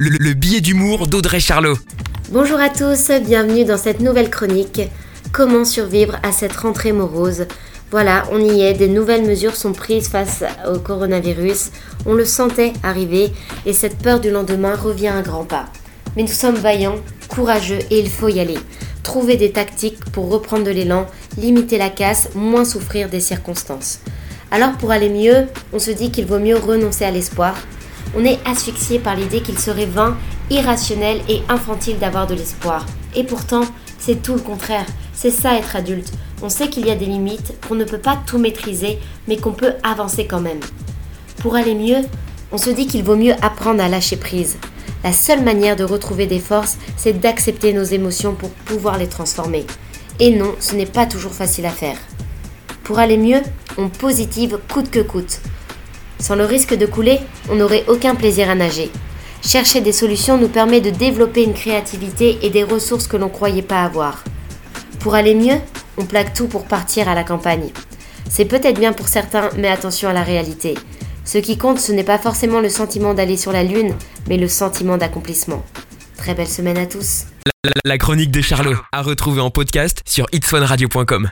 le, le billet d'humour d'Audrey Charlot. Bonjour à tous, bienvenue dans cette nouvelle chronique. Comment survivre à cette rentrée morose? Voilà, on y est, des nouvelles mesures sont prises face au coronavirus. On le sentait arriver et cette peur du lendemain revient à grands pas. Mais nous sommes vaillants, courageux et il faut y aller. Trouver des tactiques pour reprendre de l'élan, limiter la casse, moins souffrir des circonstances. Alors pour aller mieux, on se dit qu'il vaut mieux renoncer à l'espoir. On est asphyxié par l'idée qu'il serait vain, irrationnel et infantile d'avoir de l'espoir. Et pourtant, c'est tout le contraire. C'est ça être adulte. On sait qu'il y a des limites, qu'on ne peut pas tout maîtriser, mais qu'on peut avancer quand même. Pour aller mieux, on se dit qu'il vaut mieux apprendre à lâcher prise. La seule manière de retrouver des forces, c'est d'accepter nos émotions pour pouvoir les transformer. Et non, ce n'est pas toujours facile à faire. Pour aller mieux, on positive coûte que coûte. Sans le risque de couler, on n'aurait aucun plaisir à nager. Chercher des solutions nous permet de développer une créativité et des ressources que l'on croyait pas avoir. Pour aller mieux, on plaque tout pour partir à la campagne. C'est peut-être bien pour certains, mais attention à la réalité. Ce qui compte, ce n'est pas forcément le sentiment d'aller sur la Lune, mais le sentiment d'accomplissement. Très belle semaine à tous. La, chronique de Charlot, à retrouver en podcast sur itswanradio.com.